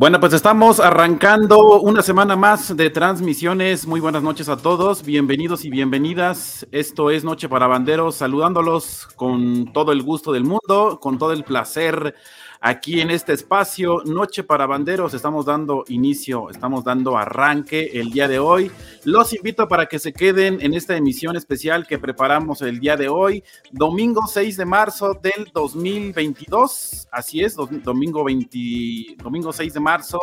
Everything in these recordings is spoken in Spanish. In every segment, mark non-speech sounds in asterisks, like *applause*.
Bueno, pues estamos arrancando una semana más de transmisiones. Muy buenas noches a todos, bienvenidos y bienvenidas. Esto es Noche para Banderos, saludándolos con todo el gusto del mundo, con todo el placer aquí en este espacio, Noche para Banderos. Estamos dando inicio, estamos dando arranque el día de hoy. Los invito para que se queden en esta emisión especial que preparamos el día de hoy, domingo 6 de marzo del 2022. Así es, domingo, 20, domingo 6 de marzo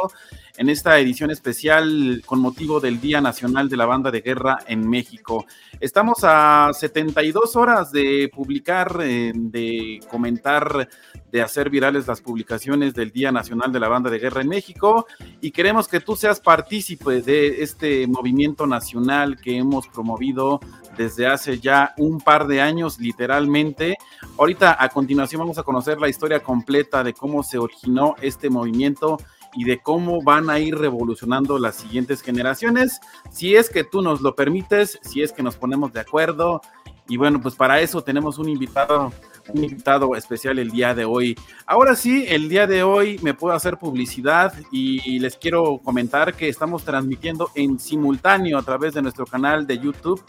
en esta edición especial con motivo del Día Nacional de la Banda de Guerra en México. Estamos a 72 horas de publicar, eh, de comentar, de hacer virales las publicaciones del Día Nacional de la Banda de Guerra en México y queremos que tú seas partícipe de este movimiento nacional que hemos promovido desde hace ya un par de años, literalmente. Ahorita a continuación vamos a conocer la historia completa de cómo se originó este movimiento y de cómo van a ir revolucionando las siguientes generaciones, si es que tú nos lo permites, si es que nos ponemos de acuerdo. Y bueno, pues para eso tenemos un invitado, un invitado especial el día de hoy. Ahora sí, el día de hoy me puedo hacer publicidad y les quiero comentar que estamos transmitiendo en simultáneo a través de nuestro canal de YouTube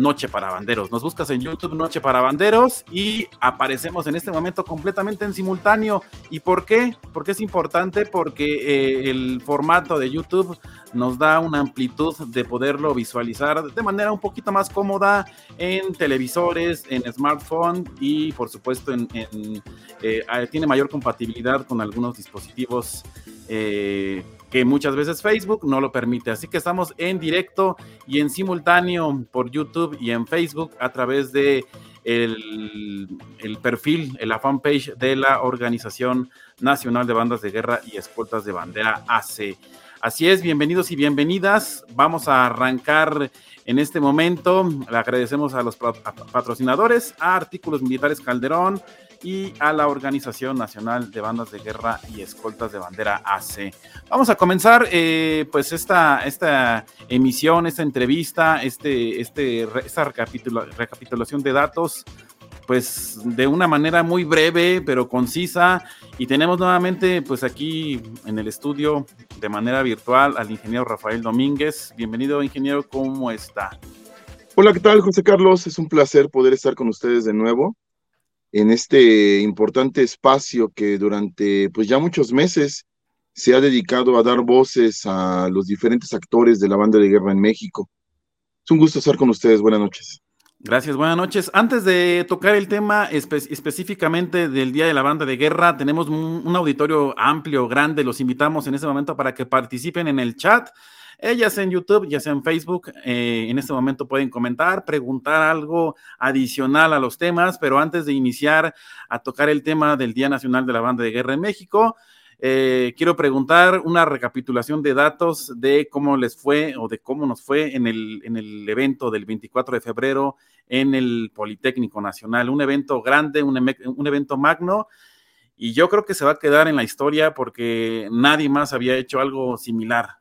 Noche para Banderos. Nos buscas en YouTube Noche para Banderos y aparecemos en este momento completamente en simultáneo. ¿Y por qué? Porque es importante porque eh, el formato de YouTube nos da una amplitud de poderlo visualizar de manera un poquito más cómoda en televisores, en smartphone y por supuesto en, eh, tiene mayor compatibilidad con algunos dispositivos eh, que muchas veces Facebook no lo permite. Así que estamos en directo y en simultáneo por YouTube y en Facebook a través de el, el perfil, la fanpage de la Organización Nacional de Bandas de Guerra y Escoltas de Bandera AC. Así es, bienvenidos y bienvenidas. Vamos a arrancar en este momento. Le agradecemos a los patrocinadores, a Artículos Militares Calderón, y a la Organización Nacional de Bandas de Guerra y Escoltas de Bandera AC. Vamos a comenzar eh, pues esta, esta emisión, esta entrevista, este, este, esta recapitulación de datos pues de una manera muy breve pero concisa y tenemos nuevamente pues aquí en el estudio de manera virtual al ingeniero Rafael Domínguez. Bienvenido ingeniero, ¿cómo está? Hola, ¿qué tal José Carlos? Es un placer poder estar con ustedes de nuevo en este importante espacio que durante pues ya muchos meses se ha dedicado a dar voces a los diferentes actores de la banda de guerra en México. Es un gusto estar con ustedes. Buenas noches. Gracias, buenas noches. Antes de tocar el tema específicamente del Día de la Banda de Guerra, tenemos un, auditorio amplio, grande. Los invitamos en este momento para que participen en el chat. Eh, ya sea en YouTube, ya sea en Facebook, eh, en este momento pueden comentar, preguntar algo adicional a los temas, pero antes de iniciar a tocar el tema del Día Nacional de la Banda de Guerra en México, eh, quiero preguntar una recapitulación de datos de cómo les fue o de cómo nos fue en el, en el evento del 24 de febrero en el Politécnico Nacional. Un evento grande, un, un evento magno. Y yo creo que se va a quedar en la historia porque nadie más había hecho algo similar.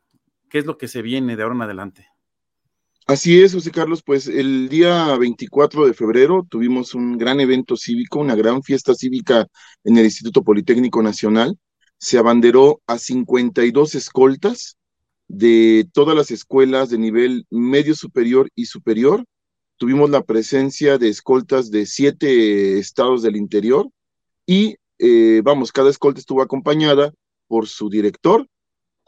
¿Qué es lo que se viene de ahora en adelante? Así es, José Carlos, pues el día 24 de febrero tuvimos un gran evento cívico, una gran fiesta cívica en el Instituto Politécnico Nacional. Se abanderó a 52 escoltas de todas las escuelas de nivel medio superior y superior. Tuvimos la presencia de escoltas de siete estados del interior y, eh, vamos, cada escolta estuvo acompañada por su director,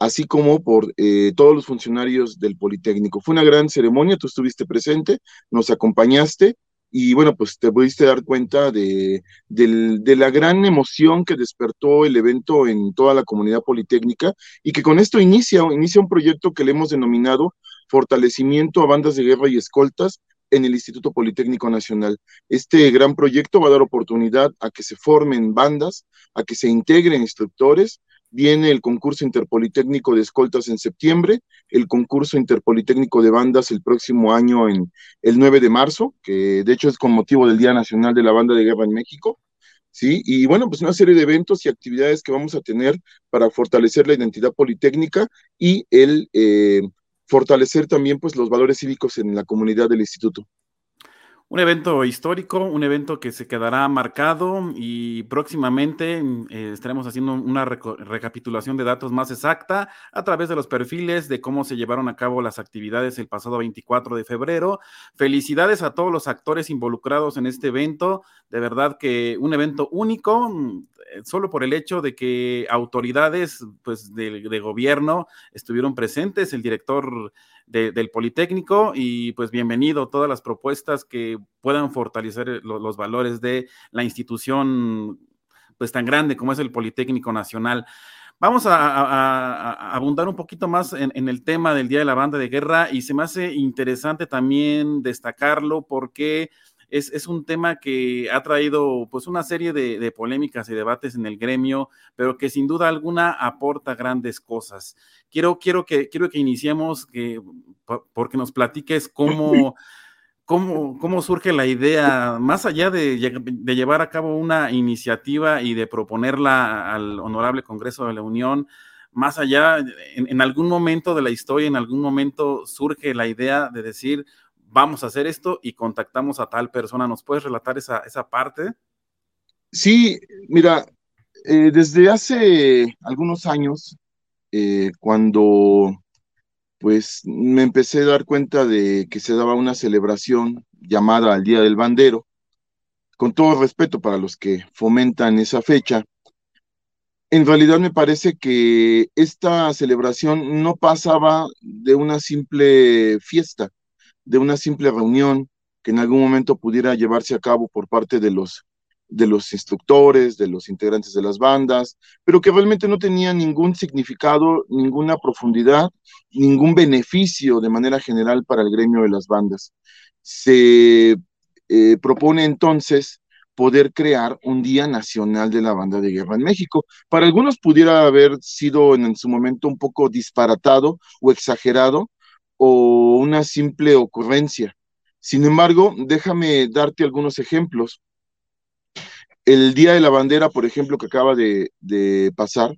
así como por eh, todos los funcionarios del Politécnico. Fue una gran ceremonia, tú estuviste presente, nos acompañaste y bueno, pues te pudiste dar cuenta de, la gran emoción que despertó el evento en toda la comunidad politécnica y que con esto inicia un proyecto que le hemos denominado Fortalecimiento a Bandas de Guerra y Escoltas en el Instituto Politécnico Nacional. Este gran proyecto va a dar oportunidad a que se formen bandas, a que se integren instructores, viene el concurso interpolitécnico de escoltas en septiembre, el concurso interpolitécnico de bandas el próximo año en el 9 de marzo, que de hecho es con motivo del Día Nacional de la Banda de Guerra en México. ¿sí? Y bueno, pues una serie de eventos y actividades que vamos a tener para fortalecer la identidad politécnica y el eh, fortalecer también pues los valores cívicos en la comunidad del instituto. Un evento histórico, un evento que se quedará marcado y próximamente mm, eh, estaremos haciendo una recapitulación de datos más exacta a través de los perfiles de cómo se llevaron a cabo las actividades el pasado 24 de febrero. Felicidades a todos los actores involucrados en este evento. De verdad que un evento único, mm, solo por el hecho de que autoridades pues, de, de gobierno estuvieron presentes, el director del Politécnico y pues bienvenido todas las propuestas que puedan fortalecer los valores de la institución pues tan grande como es el Politécnico Nacional. Vamos a, abundar un poquito más en, el tema del Día de la Banda de Guerra y se me hace interesante también destacarlo porque es, un tema que ha traído pues una serie de, polémicas y debates en el gremio, pero que sin duda alguna aporta grandes cosas. Quiero, quiero, que, quiero que iniciemos, que, porque nos platiques cómo... *laughs* ¿Cómo, ¿Cómo, surge la idea, más allá de, de, llevar a cabo una iniciativa y de proponerla al Honorable Congreso de la Unión, más allá, en, en, algún momento de la historia, en algún momento surge la idea de decir, vamos a hacer esto y contactamos a tal persona. ¿Nos puedes relatar esa, esa parte? Sí, mira, eh, desde hace algunos años, eh, cuando pues me empecé a dar cuenta de que se daba una celebración llamada al Día del Bandero, con todo respeto para los que fomentan esa fecha, en realidad me parece que esta celebración no pasaba de una simple fiesta, de una simple reunión que en algún momento pudiera llevarse a cabo por parte de los, de los instructores, de los integrantes de las bandas, pero que realmente no tenía ningún significado, ninguna profundidad, ningún beneficio de manera general para el gremio de las bandas. Se eh, propone entonces poder crear un Día Nacional de la Banda de Guerra en México. Para algunos pudiera haber sido en su momento un poco disparatado o exagerado, o una simple ocurrencia. Sin embargo, déjame darte algunos ejemplos. El Día de la Bandera, por ejemplo, que acaba de, pasar,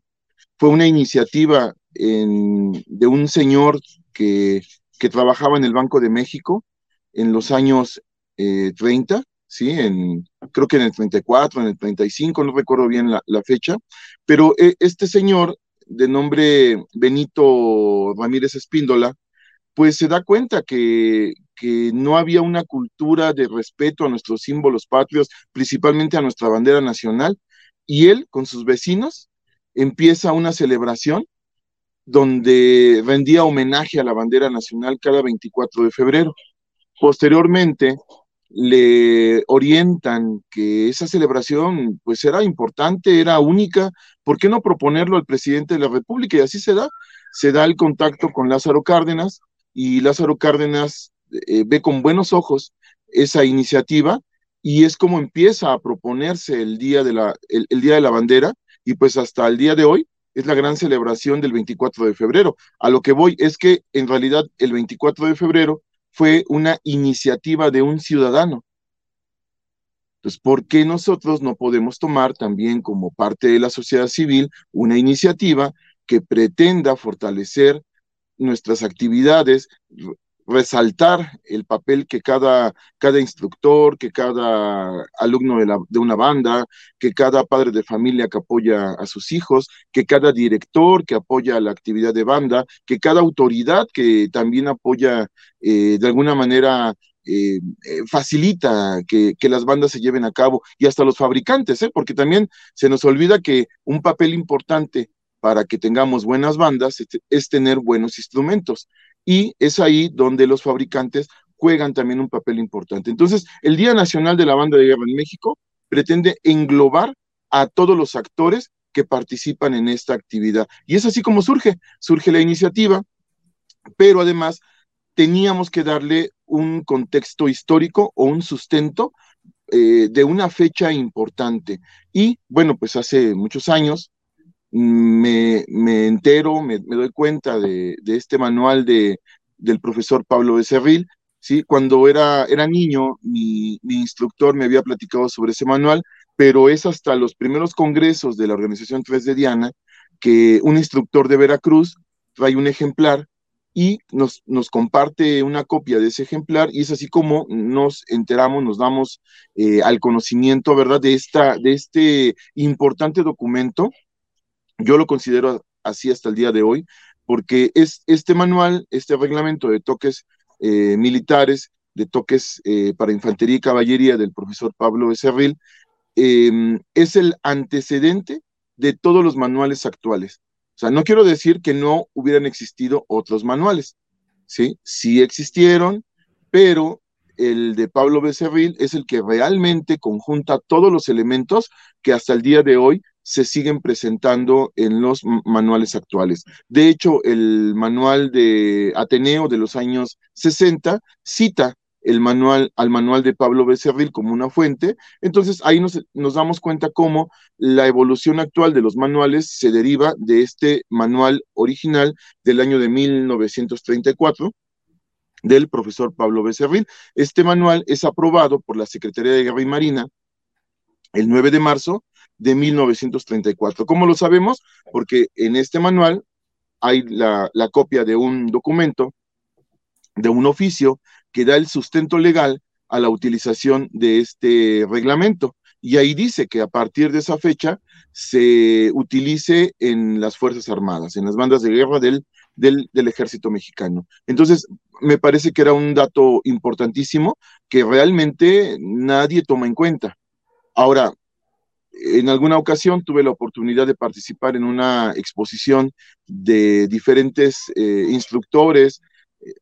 fue una iniciativa de un señor que, trabajaba en el Banco de México en los años 30, eh, ¿sí? En, creo que en el 34, en el 35, no recuerdo bien la, la fecha, pero eh, este señor de nombre Benito Ramírez Espíndola, pues se da cuenta que, que no había una cultura de respeto a nuestros símbolos patrios, principalmente a nuestra bandera nacional, y él con sus vecinos empieza una celebración donde rendía homenaje a la bandera nacional cada 24 de febrero. Posteriormente le orientan que esa celebración pues era importante, era única, ¿por qué no proponerlo al presidente de la República? Y así se da, se da el contacto con Lázaro Cárdenas, y Lázaro Cárdenas eh, ve con buenos ojos esa iniciativa y es como empieza a proponerse el día de la, el, día de la bandera y pues hasta el día de hoy es la gran celebración del 24 de febrero. A lo que voy es que en realidad el 24 de febrero fue una iniciativa de un ciudadano. Entonces, ¿por qué nosotros no podemos tomar también como parte de la sociedad civil una iniciativa que pretenda fortalecer nuestras actividades, resaltar el papel que cada, cada instructor, que cada alumno de, la, de, una banda, que cada padre de familia que apoya a sus hijos, que cada director que apoya la actividad de banda, que cada autoridad que también apoya eh, de alguna manera eh, eh, facilita que, que, las bandas se lleven a cabo y hasta los fabricantes, porque también se nos olvida que un papel importante para que tengamos buenas bandas es tener buenos instrumentos. Y es ahí donde los fabricantes juegan también un papel importante. Entonces, el Día Nacional de la Banda de Guerra en México pretende englobar a todos los actores que participan en esta actividad. Y es así como surge, surge la iniciativa, pero además teníamos que darle un contexto histórico o un sustento eh, de una fecha importante. Y bueno, pues hace muchos años me, me entero, me, doy cuenta de, de, este manual de, del profesor Pablo Becerril. ¿sí? Cuando era, era niño, mi, mi instructor me había platicado sobre ese manual, pero es hasta los primeros congresos de la organización 3 de Diana que un instructor de Veracruz trae un ejemplar y nos, nos, comparte una copia de ese ejemplar y es así como nos enteramos, nos damos eh, al conocimiento, ¿verdad?, de, esta, de este importante documento. Yo lo considero así hasta el día de hoy, porque es este manual, este reglamento de toques eh, militares, de toques eh, para infantería y caballería del profesor Pablo Becerril, em, es el antecedente de todos los manuales actuales. O sea, no quiero decir que no hubieran existido otros manuales, ¿sí? Sí existieron, pero el de Pablo Becerril es el que realmente conjunta todos los elementos que hasta el día de hoy se siguen presentando en los manuales actuales. De hecho, el manual de Ateneo de los años 60 cita al manual de Pablo Becerril como una fuente, entonces ahí nos, nos, damos cuenta cómo la evolución actual de los manuales se deriva de este manual original del año de 1934 del profesor Pablo Becerril. Este manual es aprobado por la Secretaría de Guerra y Marina el 9 de marzo de 1934. ¿Cómo lo sabemos? Porque en este manual hay la, copia de un documento, de un oficio que da el sustento legal a la utilización de este reglamento. Y ahí dice que a partir de esa fecha se utilice en las Fuerzas Armadas, en las bandas de guerra del, del, ejército mexicano. Entonces, me parece que era un dato importantísimo que realmente nadie toma en cuenta. Ahora, en alguna ocasión tuve la oportunidad de participar en una exposición de diferentes eh, instructores,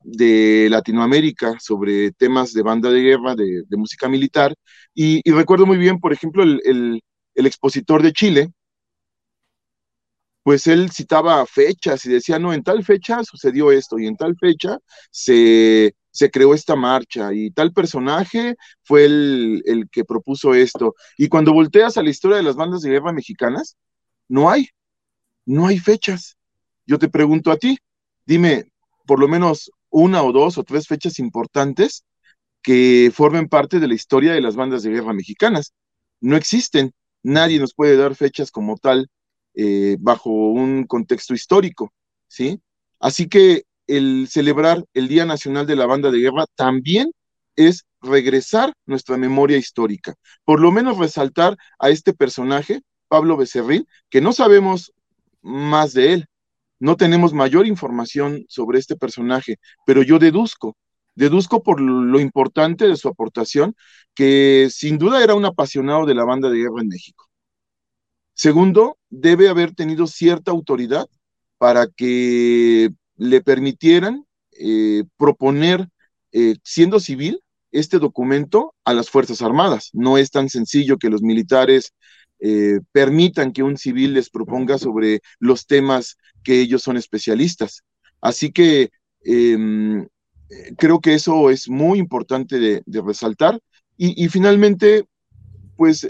de Latinoamérica sobre temas de banda de guerra, de, música militar, y, recuerdo muy bien, por ejemplo, el, expositor de Chile, pues él citaba fechas y decía, no, en tal fecha sucedió esto y en tal fecha se, se creó esta marcha y tal personaje fue el, el, que propuso esto. Y cuando volteas a la historia de las bandas de guerra mexicanas, no hay, no hay fechas. Yo te pregunto a ti, dime, por lo menos una o dos o tres fechas importantes que formen parte de la historia de las bandas de guerra mexicanas. No existen, nadie nos puede dar fechas como tal eh, bajo un contexto histórico, ¿sí? Así que el celebrar el Día Nacional de la Banda de Guerra también es regresar nuestra memoria histórica, por lo menos resaltar a este personaje, Pablo Becerril, que no sabemos más de él, no tenemos mayor información sobre este personaje, pero yo deduzco, deduzco por lo importante de su aportación, que sin duda era un apasionado de la banda de guerra en México. Segundo, debe haber tenido cierta autoridad para que le permitieran eh, proponer, eh, siendo civil, este documento a las Fuerzas Armadas. No es tan sencillo que los militares eh, permitan que un civil les proponga sobre los temas que ellos son especialistas. Así que em, creo que eso es muy importante de, resaltar. Y, finalmente, pues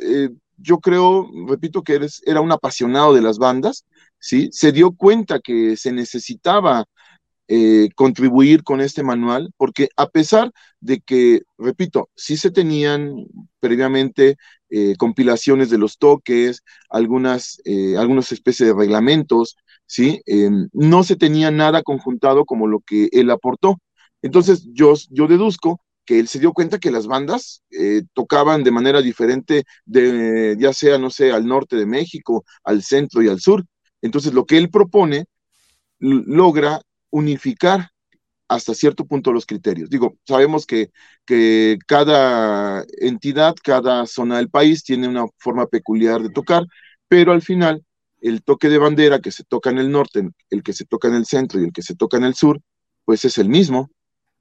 yo creo, repito, que eres, era un apasionado de las bandas, ¿sí? Se dio cuenta que se necesitaba eh, contribuir con este manual, porque a pesar de que, repito, sí se tenían previamente eh, compilaciones de los toques, algunas, eh, algunas especies de reglamentos, ¿sí? no se tenía nada conjuntado como lo que él aportó. Entonces yo, yo deduzco que él se dio cuenta que las bandas tocaban de manera diferente, de, ya sea, no sé, al norte de México, al centro y al sur. Entonces lo que él propone logra unificar hasta cierto punto los criterios. Digo, sabemos que, cada entidad, cada zona del país tiene una forma peculiar de tocar, pero al final el toque de bandera que se toca en el norte, el que se toca en el centro y el que se toca en el sur, pues es el mismo.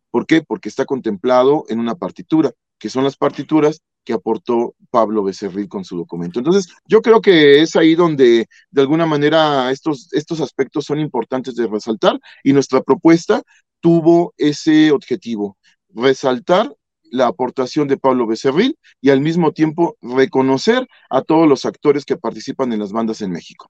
¿Por qué? Porque está contemplado en una partitura, que son las partituras que aportó Pablo Becerril con su documento. Entonces, yo creo que es ahí donde de alguna manera estos, estos aspectos son importantes de resaltar y nuestra propuesta tuvo ese objetivo, resaltar la aportación de Pablo Becerril y al mismo tiempo reconocer a todos los actores que participan en las bandas en México.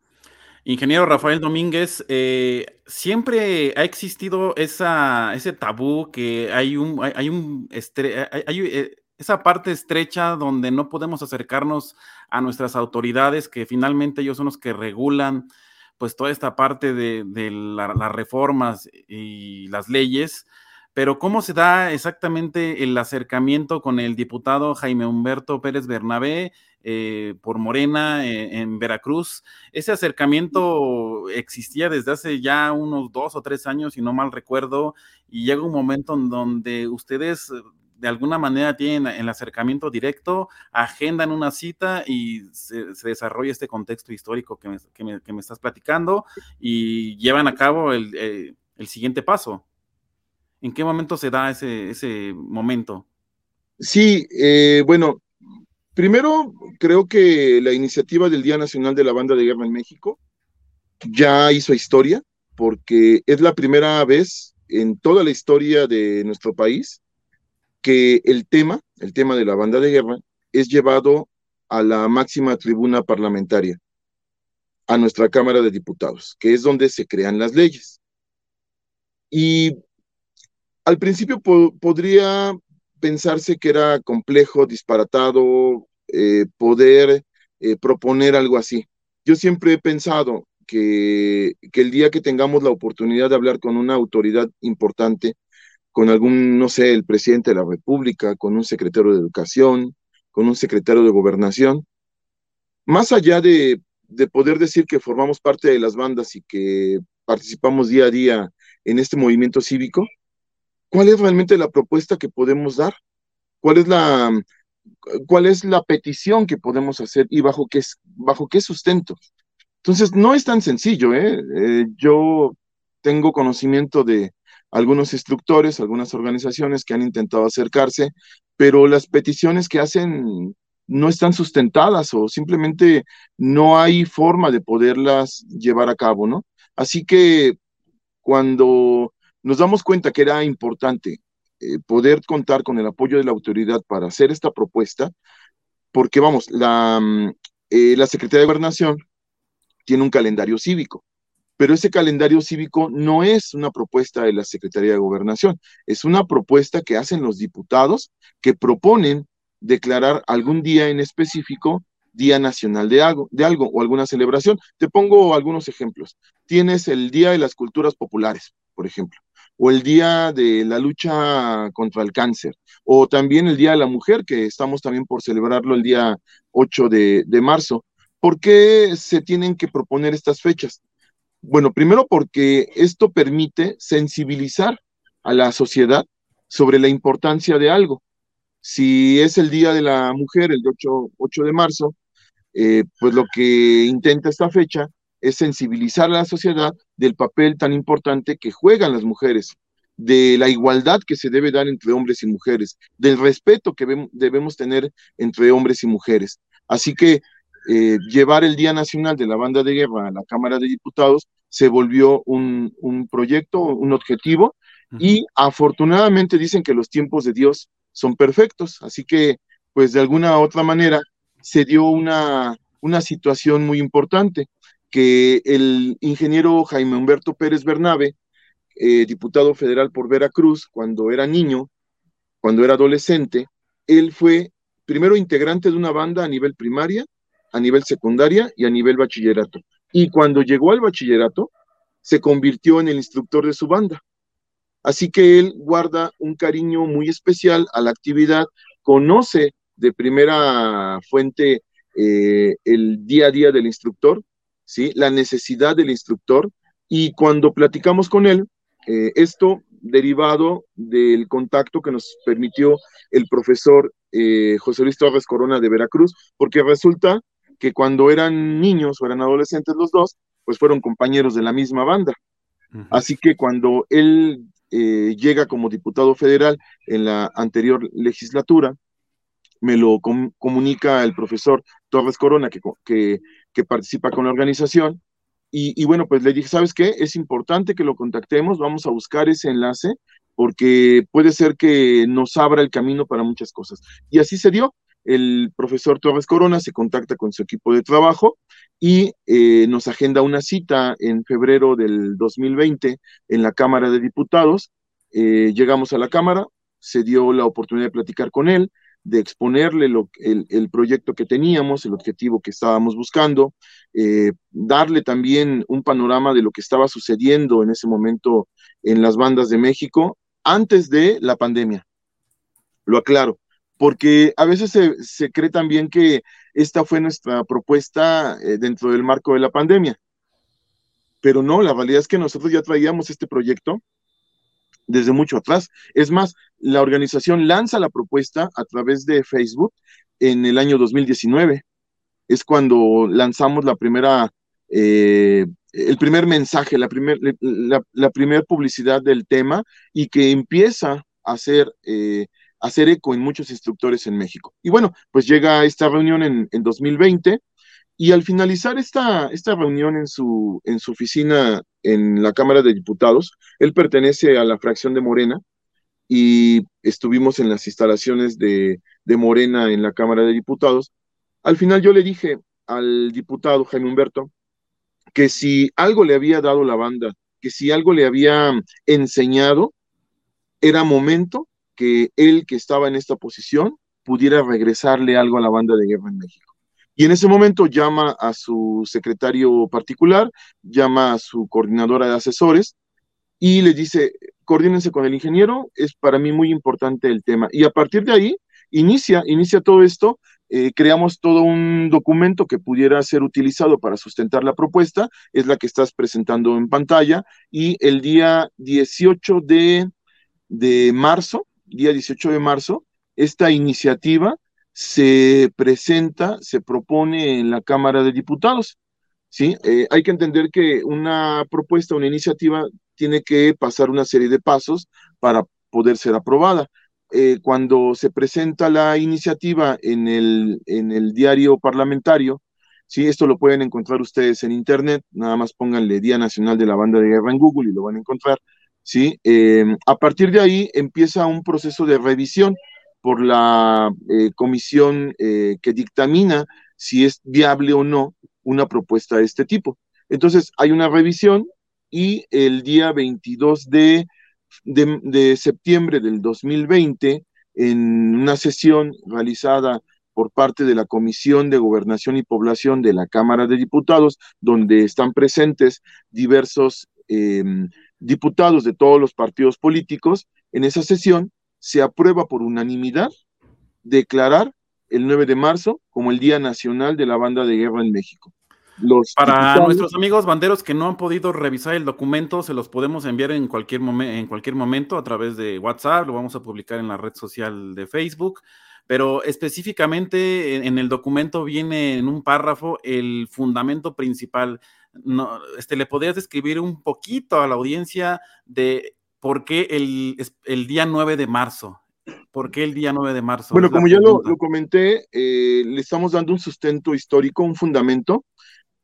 Ingeniero Rafael Domínguez, eh, siempre ha existido esa, ese tabú que hay un, hay, un eh, esa parte estrecha donde no podemos acercarnos a nuestras autoridades, que finalmente ellos son los que regulan pues toda esta parte de, las reformas y las leyes. Pero ¿cómo se da exactamente el acercamiento con el diputado Jaime Humberto Pérez Bernabé eh, por Morena eh, en Veracruz? Ese acercamiento existía desde hace ya unos dos o tres años, si no mal recuerdo, y llega un momento en donde ustedes de alguna manera tienen el acercamiento directo, agendan una cita y se, desarrolla este contexto histórico que me, estás platicando y llevan a cabo el siguiente paso. ¿En qué momento se da ese, ese momento? Sí, eh, bueno, primero creo que la iniciativa del Día Nacional de la Banda de Guerra en México ya hizo historia, porque es la primera vez en toda la historia de nuestro país que el tema, el tema de la banda de guerra, es llevado a la máxima tribuna parlamentaria, a nuestra Cámara de Diputados, que es donde se crean las leyes. Y al principio podría pensarse que era complejo, disparatado, eh, poder eh, proponer algo así. Yo siempre he pensado que, que, el día que tengamos la oportunidad de hablar con una autoridad importante, con algún, no sé, el presidente de la República, con un secretario de Educación, con un secretario de Gobernación, más allá de, de poder decir que formamos parte de las bandas y que participamos día a día en este movimiento cívico, ¿cuál es realmente la propuesta que podemos dar? ¿Cuál es la, cuál es la petición que podemos hacer y bajo qué, bajo qué sustento? Entonces, no es tan sencillo. ¿eh? eh yo tengo conocimiento de algunos instructores, algunas organizaciones que han intentado acercarse, pero las peticiones que hacen no están sustentadas o simplemente no hay forma de poderlas llevar a cabo, ¿no? Así que cuando nos damos cuenta que era importante eh, poder contar con el apoyo de la autoridad para hacer esta propuesta, porque vamos, la, mm, eh, la Secretaría de Gobernación tiene un calendario cívico, pero ese calendario cívico no es una propuesta de la Secretaría de Gobernación, es una propuesta que hacen los diputados que proponen declarar algún día en específico Día Nacional de algo, de algo o alguna celebración. Te pongo algunos ejemplos. Tienes el Día de las Culturas Populares, por ejemplo o el Día de la Lucha contra el Cáncer, o también el Día de la Mujer, que estamos también por celebrarlo el día 8 de, marzo. ¿Por qué se tienen que proponer estas fechas? Bueno, primero porque esto permite sensibilizar a la sociedad sobre la importancia de algo. Si es el Día de la Mujer, el 8, de marzo, eh, pues lo que intenta esta fecha es sensibilizar a la sociedad del papel tan importante que juegan las mujeres, de la igualdad que se debe dar entre hombres y mujeres, del respeto que debemos tener entre hombres y mujeres. Así que eh, llevar el Día Nacional de la Banda de Guerra a la Cámara de Diputados se volvió un, proyecto, un objetivo, y afortunadamente dicen que los tiempos de Dios son perfectos, así que pues de alguna u otra manera se dio una, una situación muy importante que el ingeniero Jaime Humberto Pérez Bernabe, eh, diputado federal por Veracruz, cuando era niño, cuando era adolescente, él fue primero integrante de una banda a nivel primaria, a nivel secundaria y a nivel bachillerato. Y cuando llegó al bachillerato, se convirtió en el instructor de su banda. Así que él guarda un cariño muy especial a la actividad, conoce de primera fuente eh, el día a día del instructor ¿sí? la necesidad del instructor y cuando platicamos con él, eh, esto derivado del contacto que nos permitió el profesor eh, José Luis Torres Corona de Veracruz, porque resulta que cuando eran niños o eran adolescentes los dos, pues fueron compañeros de la misma banda. Así que cuando él eh, llega como diputado federal en la anterior legislatura, me lo comunica el profesor Torres Corona, que, que que participa con la organización. Y, bueno, pues le dije, ¿sabes qué? Es importante que lo contactemos, vamos a buscar ese enlace porque puede ser que nos abra el camino para muchas cosas. Y así se dio. El profesor Torres Corona se contacta con su equipo de trabajo y eh, nos agenda una cita en febrero del 2020 en la Cámara de Diputados. Eh, llegamos a la Cámara, se dio la oportunidad de platicar con él, de exponerle el, proyecto que teníamos, el objetivo que estábamos buscando, eh, darle también un panorama de lo que estaba sucediendo en ese momento en las bandas de México antes de la pandemia. Lo aclaro, porque a veces se, cree también que esta fue nuestra propuesta eh, dentro del marco de la pandemia. Pero no, la realidad es que nosotros ya traíamos este proyecto desde mucho atrás. Es más, la organización lanza la propuesta a través de Facebook en el año 2019. Es cuando lanzamos la primera, eh, el primer mensaje, la primera la, primer publicidad del tema y que empieza a hacer, eh, hacer eco en muchos instructores en México. Y bueno, pues llega esta reunión en, en 2020 y al finalizar esta, esta reunión en su, en su oficina en la Cámara de Diputados, él pertenece a la fracción de Morena y estuvimos en las instalaciones de, de Morena en la Cámara de Diputados. Al final yo le dije al diputado Jaime Humberto que si algo le había dado la banda, que si algo le había enseñado, era momento que él que estaba en esta posición pudiera regresarle algo a la banda de guerra en México. Y en ese momento llama a su secretario particular, llama a su coordinadora de asesores y le dice, coordínense con el ingeniero, es para mí muy importante el tema. Y a partir de ahí, inicia, inicia todo esto, eh, creamos todo un documento que pudiera ser utilizado para sustentar la propuesta, es la que estás presentando en pantalla, y el día 18 de, de marzo, día 18 de marzo, esta iniciativa se presenta, se propone en la Cámara de Diputados. ¿sí? Eh, hay que entender que una propuesta, una iniciativa, tiene que pasar una serie de pasos para poder ser aprobada. Eh, cuando se presenta la iniciativa en el, en el diario parlamentario, ¿sí? esto lo pueden encontrar ustedes en internet, nada más pónganle Día Nacional de la Banda de Guerra en Google y lo van a encontrar. ¿Sí? Eh, a partir de ahí empieza un proceso de revisión por la eh, comisión eh, que dictamina si es viable o no una propuesta de este tipo. Entonces, hay una revisión y el día 22 de, de, septiembre del 2020, en una sesión realizada por parte de la Comisión de Gobernación y Población de la Cámara de Diputados, donde están presentes diversos em, diputados de todos los partidos políticos. En esa sesión se aprueba por unanimidad declarar el 9 de marzo como el Día Nacional de la Banda de Guerra en México. Para nuestros amigos banderos que no han podido revisar el documento, se los podemos enviar en cualquier, en cualquier momento a través de WhatsApp, lo vamos a publicar en la red social de Facebook, pero específicamente en, el documento viene en un párrafo el fundamento principal. No, este, ¿Le podrías describir un poquito a la audiencia de ¿por qué el, el día 9 de marzo? ¿Por qué el día 9 de marzo? Bueno, como ya lo, comenté, eh, le estamos dando un sustento histórico, un fundamento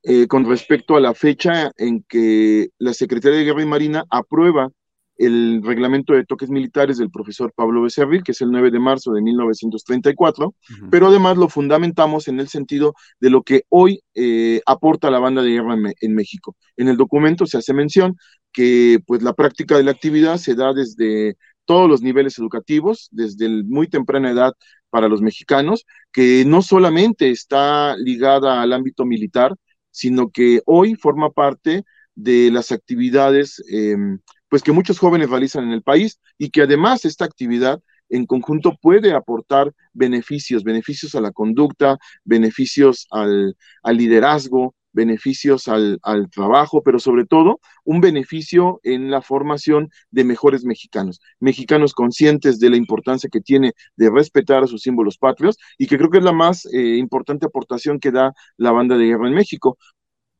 eh, con respecto a la fecha en que la Secretaría de Guerra y Marina aprueba el reglamento de toques militares del profesor Pablo Becerril, que es el 9 de marzo de 1934, pero además lo fundamentamos en el sentido de lo que hoy eh, aporta la banda de guerra en, México. En el documento se hace mención que pues la práctica de la actividad se da desde todos los niveles educativos, desde muy temprana edad para los mexicanos, que no solamente está ligada al ámbito militar, sino que hoy forma parte de las actividades em, pues que muchos jóvenes realizan en el país y que además esta actividad en conjunto puede aportar beneficios, beneficios a la conducta, beneficios al, liderazgo, beneficios al, trabajo, pero sobre todo un beneficio en la formación de mejores mexicanos, mexicanos conscientes de la importancia que tiene de respetar a sus símbolos patrios y que creo que es la más eh, importante aportación que da la banda de guerra en México.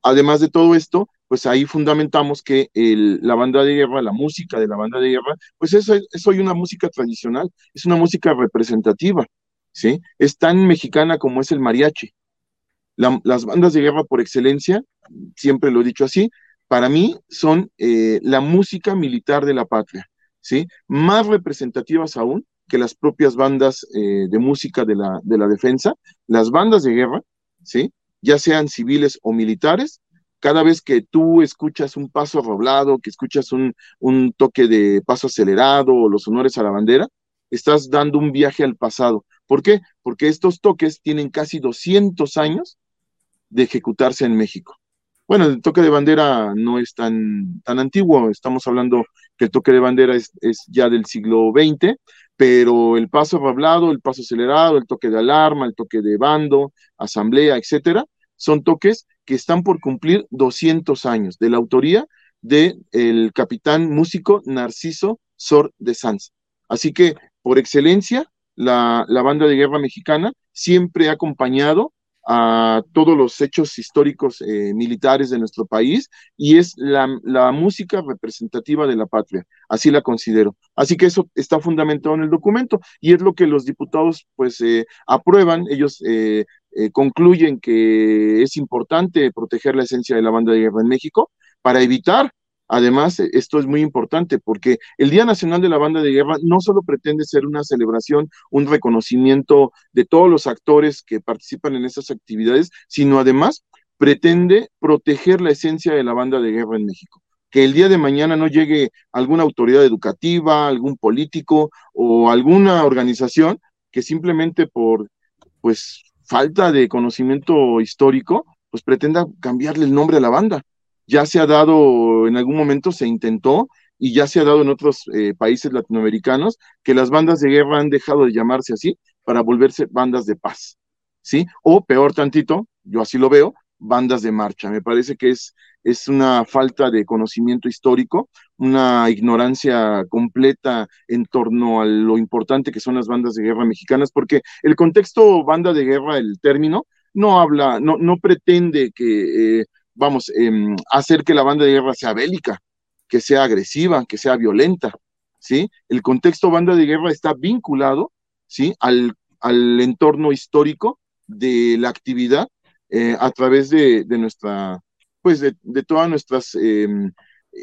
Además de todo esto, pues ahí fundamentamos que la banda de guerra, la música de la banda de guerra, pues es, es hoy una música tradicional, es una música representativa, ¿sí? Es tan mexicana como es el mariachi. las bandas de guerra por excelencia, siempre lo he dicho así, para mí son eh, la música militar de la patria, ¿sí? Más representativas aún que las propias bandas eh, de música de la, de la defensa, las bandas de guerra, ¿sí? Ya sean civiles o militares, cada vez que tú escuchas un paso roblado, que escuchas un, un toque de paso acelerado o los honores a la bandera, estás dando un viaje al pasado. ¿Por qué? Porque estos toques tienen casi 200 años de ejecutarse en México. Bueno, el toque de bandera no es tan, tan antiguo, estamos hablando que el toque de bandera es, es ya del siglo XX, pero el paso hablado, el paso acelerado, el toque de alarma, el toque de bando, asamblea, etcétera, son toques que están por cumplir 200 años de la autoría del el capitán músico Narciso Sor de Sanz. Así que, por excelencia, la, la banda de guerra mexicana siempre ha acompañado a todos los hechos históricos eh, militares de nuestro país y es la, la, música representativa de la patria, así la considero. Así que eso está fundamentado en el documento y es lo que los diputados pues eh, aprueban, ellos eh, concluyen que es importante proteger la esencia de la banda de guerra en México para evitar Además, e, esto es muy importante porque el Día Nacional de la Banda de Guerra no solo pretende ser una celebración, un reconocimiento de todos los actores que participan en esas actividades, sino además pretende proteger la esencia de la banda de guerra en México. Que el día de mañana no llegue alguna autoridad educativa, algún político o alguna organización que simplemente por pues falta de conocimiento histórico, pues pretenda cambiarle el nombre a la banda ya se ha dado, en algún momento se intentó y ya se ha dado en otros eh, países latinoamericanos que las bandas de guerra han dejado de llamarse así para volverse bandas de paz, ¿sí? O peor tantito, yo así lo veo, bandas de marcha. Me parece que es, es una falta de conocimiento histórico, una ignorancia completa en torno a lo importante que son las bandas de guerra mexicanas, porque el contexto banda de guerra, el término, no habla, no, no pretende que eh, vamos, eh, hacer que la banda de guerra sea bélica, que sea agresiva, que sea violenta, ¿sí? El contexto banda de guerra está vinculado, ¿sí? Al, al entorno histórico de la actividad eh, a través de, de, nuestra, pues de, de todas nuestras, eh,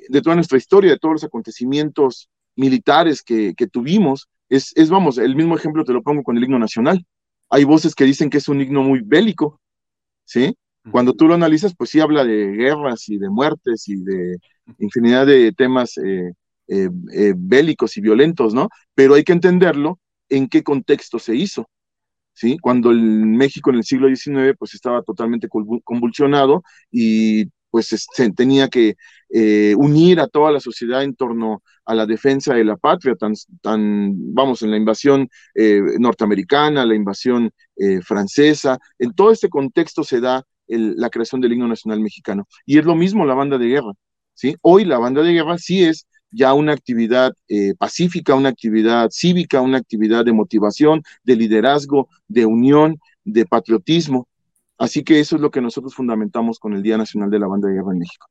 de toda nuestra historia, de todos los acontecimientos militares que, que tuvimos. Es, es, vamos, el mismo ejemplo te lo pongo con el himno nacional. Hay voces que dicen que es un himno muy bélico, ¿sí? Cuando tú lo analizas, pues sí habla de guerras y de muertes y de infinidad de temas eh, eh, eh, bélicos y violentos, ¿no? Pero hay que entenderlo en qué contexto se hizo, ¿sí? Cuando el México en el siglo XIX, pues estaba totalmente convulsionado y pues se tenía que unir a toda la sociedad en torno a la defensa de la patria, tan, tan vamos, en la invasión norteamericana, la invasión francesa, en todo este contexto se da el, la creación del himno nacional mexicano. Y es lo mismo la banda de guerra, ¿sí? Hoy la banda de guerra sí es ya una actividad eh, pacífica, una actividad cívica, una actividad de motivación, de liderazgo, de unión, de patriotismo. Así que eso es lo que nosotros fundamentamos con el Día Nacional de la Banda de Guerra en México.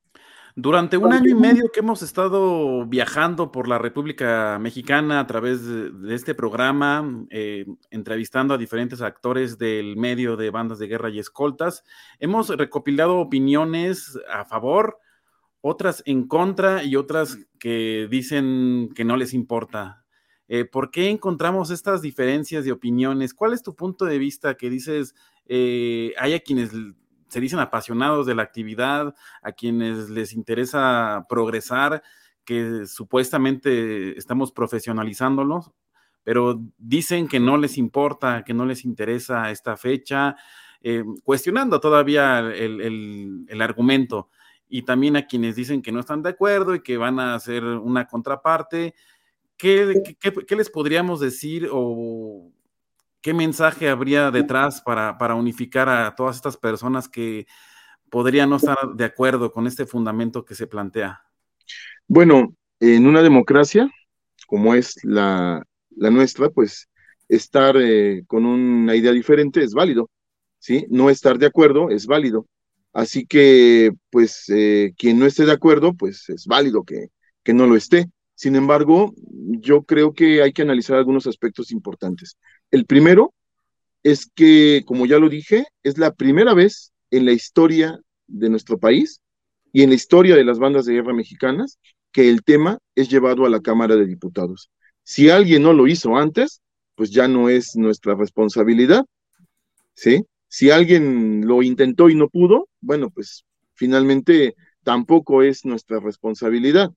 Durante un año y medio que hemos estado viajando por la República Mexicana a través de, este programa, eh, entrevistando a diferentes actores del medio de bandas de guerra y escoltas, hemos recopilado opiniones a favor, otras en contra y otras que dicen que no les importa. Eh, ¿Por qué encontramos estas diferencias de opiniones? ¿Cuál es tu punto de vista que dices, eh, hay a quienes se dicen apasionados de la actividad, a quienes les interesa progresar, que supuestamente estamos profesionalizándolos, pero dicen que no les importa, que no les interesa esta fecha, eh, cuestionando todavía el, el, argumento. Y también a quienes dicen que no están de acuerdo y que van a hacer una contraparte. ¿Qué, qué, qué les podríamos decir o ¿Qué mensaje habría detrás para, para unificar a todas estas personas que podrían no estar de acuerdo con este fundamento que se plantea? Bueno, en una democracia como es la, la nuestra, pues estar eh, con una idea diferente es válido, ¿sí? No estar de acuerdo es válido. Así que, pues, eh, quien no esté de acuerdo, pues es válido que, que no lo esté. Sin embargo, yo creo que hay que analizar algunos aspectos importantes. El primero es que, como ya lo dije, es la primera vez en la historia de nuestro país y en la historia de las bandas de guerra mexicanas que el tema es llevado a la Cámara de Diputados. Si alguien no lo hizo antes, pues ya no es nuestra responsabilidad, ¿sí? Si alguien lo intentó y no pudo, bueno, pues finalmente tampoco es nuestra responsabilidad,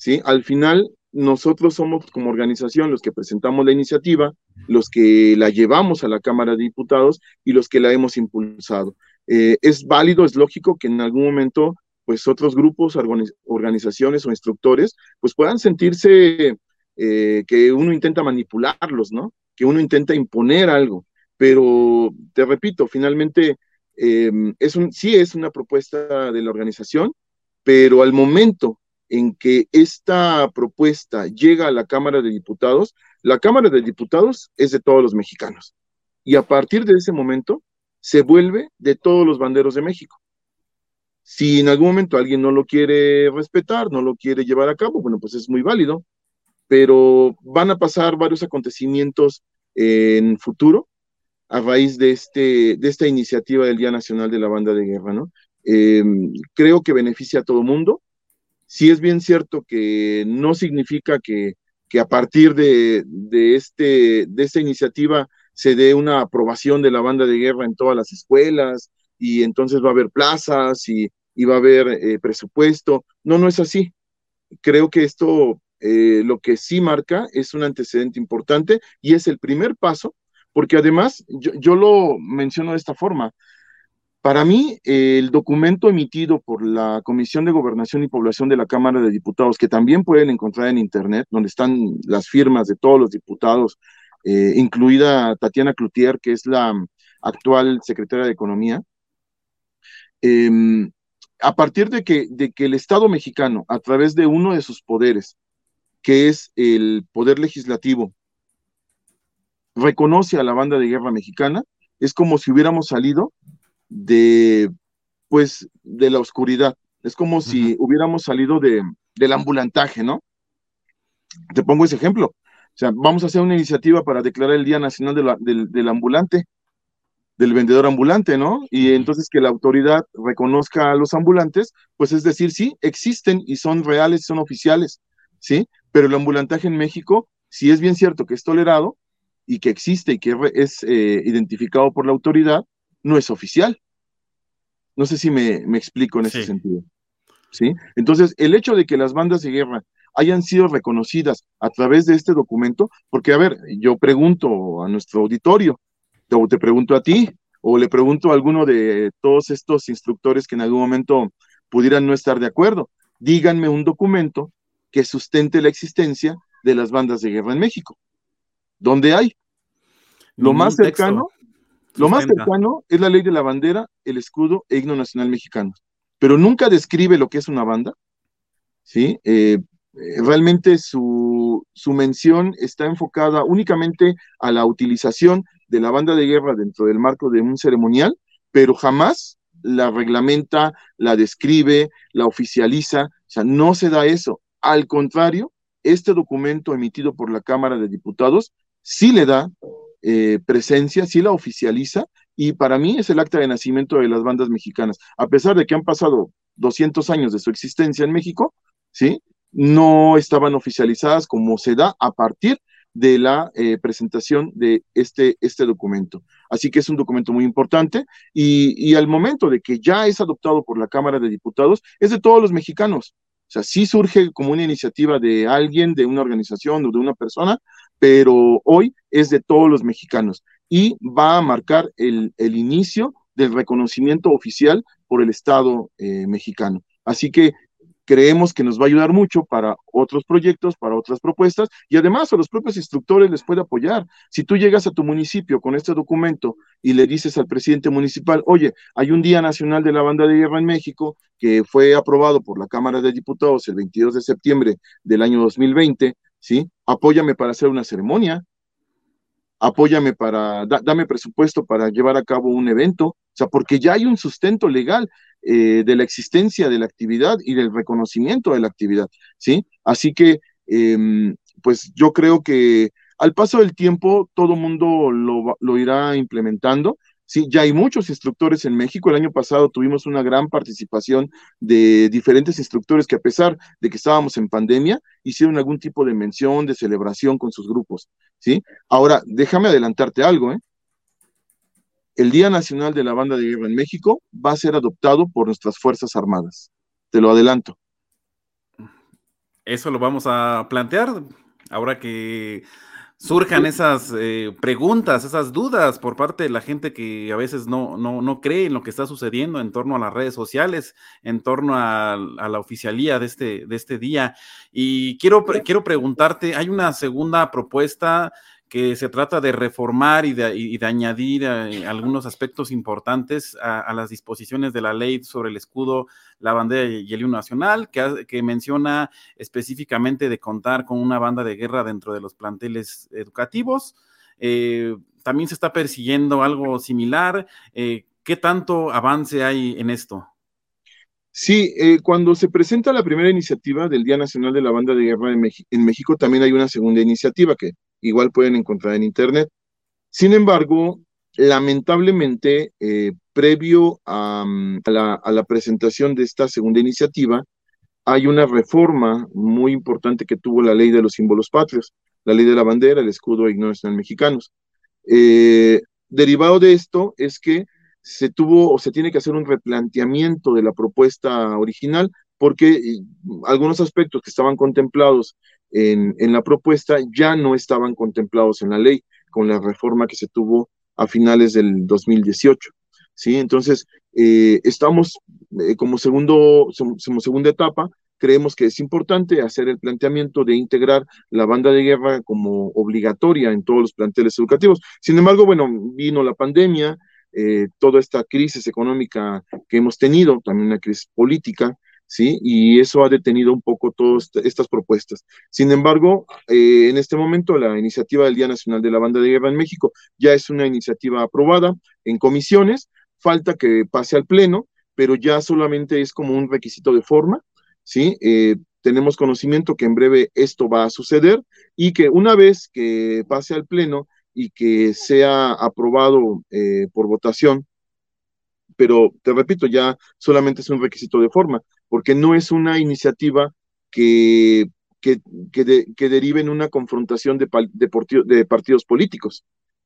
¿sí? Al final, nosotros somos como organización los que presentamos la iniciativa, los que la llevamos a la Cámara de Diputados y los que la hemos impulsado. Eh, es válido, es lógico que en algún momento, pues otros grupos, organizaciones o instructores, pues puedan sentirse eh, que uno intenta manipularlos, ¿no? Que uno intenta imponer algo. Pero te repito, finalmente em, es un, sí es una propuesta de la organización, pero al momento en que esta propuesta llega a la Cámara de Diputados, la Cámara de Diputados es de todos los mexicanos. Y a partir de ese momento se vuelve de todos los banderos de México. Si en algún momento alguien no lo quiere respetar, no lo quiere llevar a cabo, bueno, pues es muy válido pero van a pasar varios acontecimientos en futuro a raíz de, este, de esta iniciativa del Día Nacional de la Banda de Guerra, ¿no? Em, creo que beneficia a todo mundo. Sí es bien cierto que no significa que, que a partir de, de, este, de esta iniciativa se dé una aprobación de la banda de guerra en todas las escuelas y entonces va a haber plazas y, y va a haber eh, presupuesto. No, no es así. Creo que esto eh, lo que sí marca es un antecedente importante y es el primer paso, porque además yo, lo menciono de esta forma. Para mí, el documento emitido por la Comisión de Gobernación y Población de la Cámara de Diputados, que también pueden encontrar en Internet, donde están las firmas de todos los diputados, eh, incluida Tatiana Cloutier, que es la actual secretaria de Economía, em, a partir de que el Estado mexicano, a través de uno de sus poderes, que es el poder legislativo, reconoce a la banda de guerra mexicana, es como si hubiéramos salido de, pues, de la oscuridad. Es como si hubiéramos salido de, del ambulantaje, ¿no? Te pongo ese ejemplo. O sea, vamos a hacer una iniciativa para declarar el Día Nacional del, del ambulante, del vendedor ambulante, ¿no? Y entonces que la autoridad reconozca a los ambulantes, pues es decir, sí, existen y son reales, son oficiales, ¿sí? Pero el ambulantaje en México, si es bien cierto que es tolerado y que existe y que es eh, identificado por la autoridad, no es oficial. No sé si me, explico en ese sentido. ¿Sí? Entonces, el hecho de que las bandas de guerra hayan sido reconocidas a través de este documento, porque, a ver, yo pregunto a nuestro auditorio, o te pregunto a ti, o le pregunto a alguno de todos estos instructores que en algún momento pudieran no estar de acuerdo, díganme un documento que sustente la existencia de las bandas de guerra en México. ¿Dónde hay? Lo más cercano, lo más cercano es la ley de la bandera, el escudo e himno nacional mexicano. Pero nunca describe lo que es una banda. ¿sí? Eh, eh, realmente su, su mención está enfocada únicamente a la utilización de la banda de guerra dentro del marco de un ceremonial, pero jamás la reglamenta, la describe, la oficializa, o sea, no se da eso. Al contrario, este documento emitido por la Cámara de Diputados sí le da eh, presencia, sí la oficializa, y para mí es el acta de nacimiento de las bandas mexicanas. A pesar de que han pasado 200 años de su existencia en México, ¿sí? No estaban oficializadas como se da a partir de la eh, presentación de este, este documento. Así que es un documento muy importante y, y al momento de que ya es adoptado por la Cámara de Diputados, es de todos los mexicanos. O sea, sí surge como una iniciativa de alguien, de una organización o de una persona, pero hoy es de todos los mexicanos y va a marcar el, inicio del reconocimiento oficial por el Estado eh, mexicano. Así que creemos que nos va a ayudar mucho para otros proyectos, para otras propuestas y además a los propios instructores les puede apoyar. Si tú llegas a tu municipio con este documento y le dices al presidente municipal, oye, hay un Día Nacional de la Banda de Guerra en México que fue aprobado por la Cámara de Diputados el 22 de septiembre del año 2020, ¿sí? Apóyame para hacer una ceremonia, apóyame para, dame presupuesto para llevar a cabo un evento, o sea, porque ya hay un sustento legal eh, de la existencia de la actividad y del reconocimiento de la actividad, ¿sí? Así que, em, pues yo creo que al paso del tiempo todo mundo lo, lo irá implementando. Sí, ya hay muchos instructores en México. El año pasado tuvimos una gran participación de diferentes instructores que a pesar de que estábamos en pandemia, hicieron algún tipo de mención, de celebración con sus grupos. ¿sí? Ahora, déjame adelantarte algo, ¿eh? El Día Nacional de la Banda de Guerra en México va a ser adoptado por nuestras Fuerzas Armadas. Te lo adelanto. Eso lo vamos a plantear ahora que surjan esas eh, preguntas, esas dudas por parte de la gente que a veces no, no, no, cree en lo que está sucediendo en torno a las redes sociales, en torno a, la oficialía de este, de este día. Y quiero, quiero preguntarte, hay una segunda propuesta que se trata de reformar y de, añadir eh, algunos aspectos importantes a, las disposiciones de la ley sobre el escudo, la bandera y el himno nacional, que, menciona específicamente de contar con una banda de guerra dentro de los planteles educativos. Eh, también se está persiguiendo algo similar. Eh, ¿Qué tanto avance hay en esto? Sí, cuando se presenta la primera iniciativa del Día Nacional de la Banda de Guerra en México, también hay una segunda iniciativa que igual pueden encontrar en Internet. Sin embargo, lamentablemente, eh, previo mm, a, la, presentación de esta segunda iniciativa, hay una reforma muy importante que tuvo la ley de los símbolos patrios, la ley de la bandera, el escudo e nacional mexicanos. Eh, derivado de esto es que se tuvo o se tiene que hacer un replanteamiento de la propuesta original porque eh, algunos aspectos que estaban contemplados en, la propuesta ya no estaban contemplados en la ley con la reforma que se tuvo a finales del 2018. ¿sí? Entonces, eh, estamos eh, como, segundo, como segunda etapa, creemos que es importante hacer el planteamiento de integrar la banda de guerra como obligatoria en todos los planteles educativos. Sin embargo, bueno, vino la pandemia, eh, toda esta crisis económica que hemos tenido, también una crisis política, ¿sí? Y eso ha detenido un poco todas estas propuestas. Sin embargo, eh, en este momento la iniciativa del Día Nacional de la Banda de Guerra en México ya es una iniciativa aprobada en comisiones, falta que pase al Pleno, pero ya solamente es como un requisito de forma, ¿sí? Eh, tenemos conocimiento que en breve esto va a suceder y que una vez que pase al Pleno y que sea aprobado eh, por votación, pero te repito, ya solamente es un requisito de forma, porque no es una iniciativa que, que, que, derive en una confrontación de, de, partidos políticos,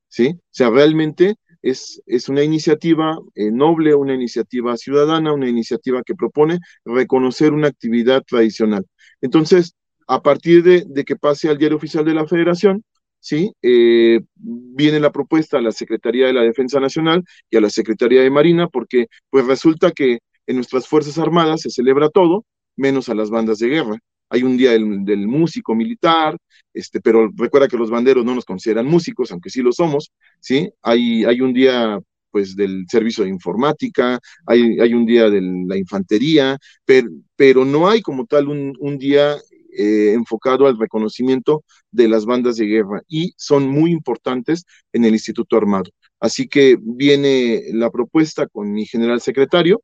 ¿sí? O sea, realmente es, es una iniciativa eh, noble, una iniciativa ciudadana, una iniciativa que propone reconocer una actividad tradicional. Entonces, a partir de, de que pase al diario oficial de la federación, ¿sí? Eh, viene la propuesta a la Secretaría de la Defensa Nacional y a la Secretaría de Marina, porque pues resulta que en nuestras Fuerzas Armadas se celebra todo, menos a las bandas de guerra. Hay un día del, músico militar, este, pero recuerda que los banderos no nos consideran músicos, aunque sí lo somos, ¿sí? Hay, hay un día pues del servicio de informática, hay, hay un día de la infantería, pero, pero no hay como tal un, un día eh, enfocado al reconocimiento de las bandas de guerra y son muy importantes en el Instituto Armado. Así que viene la propuesta con mi general secretario,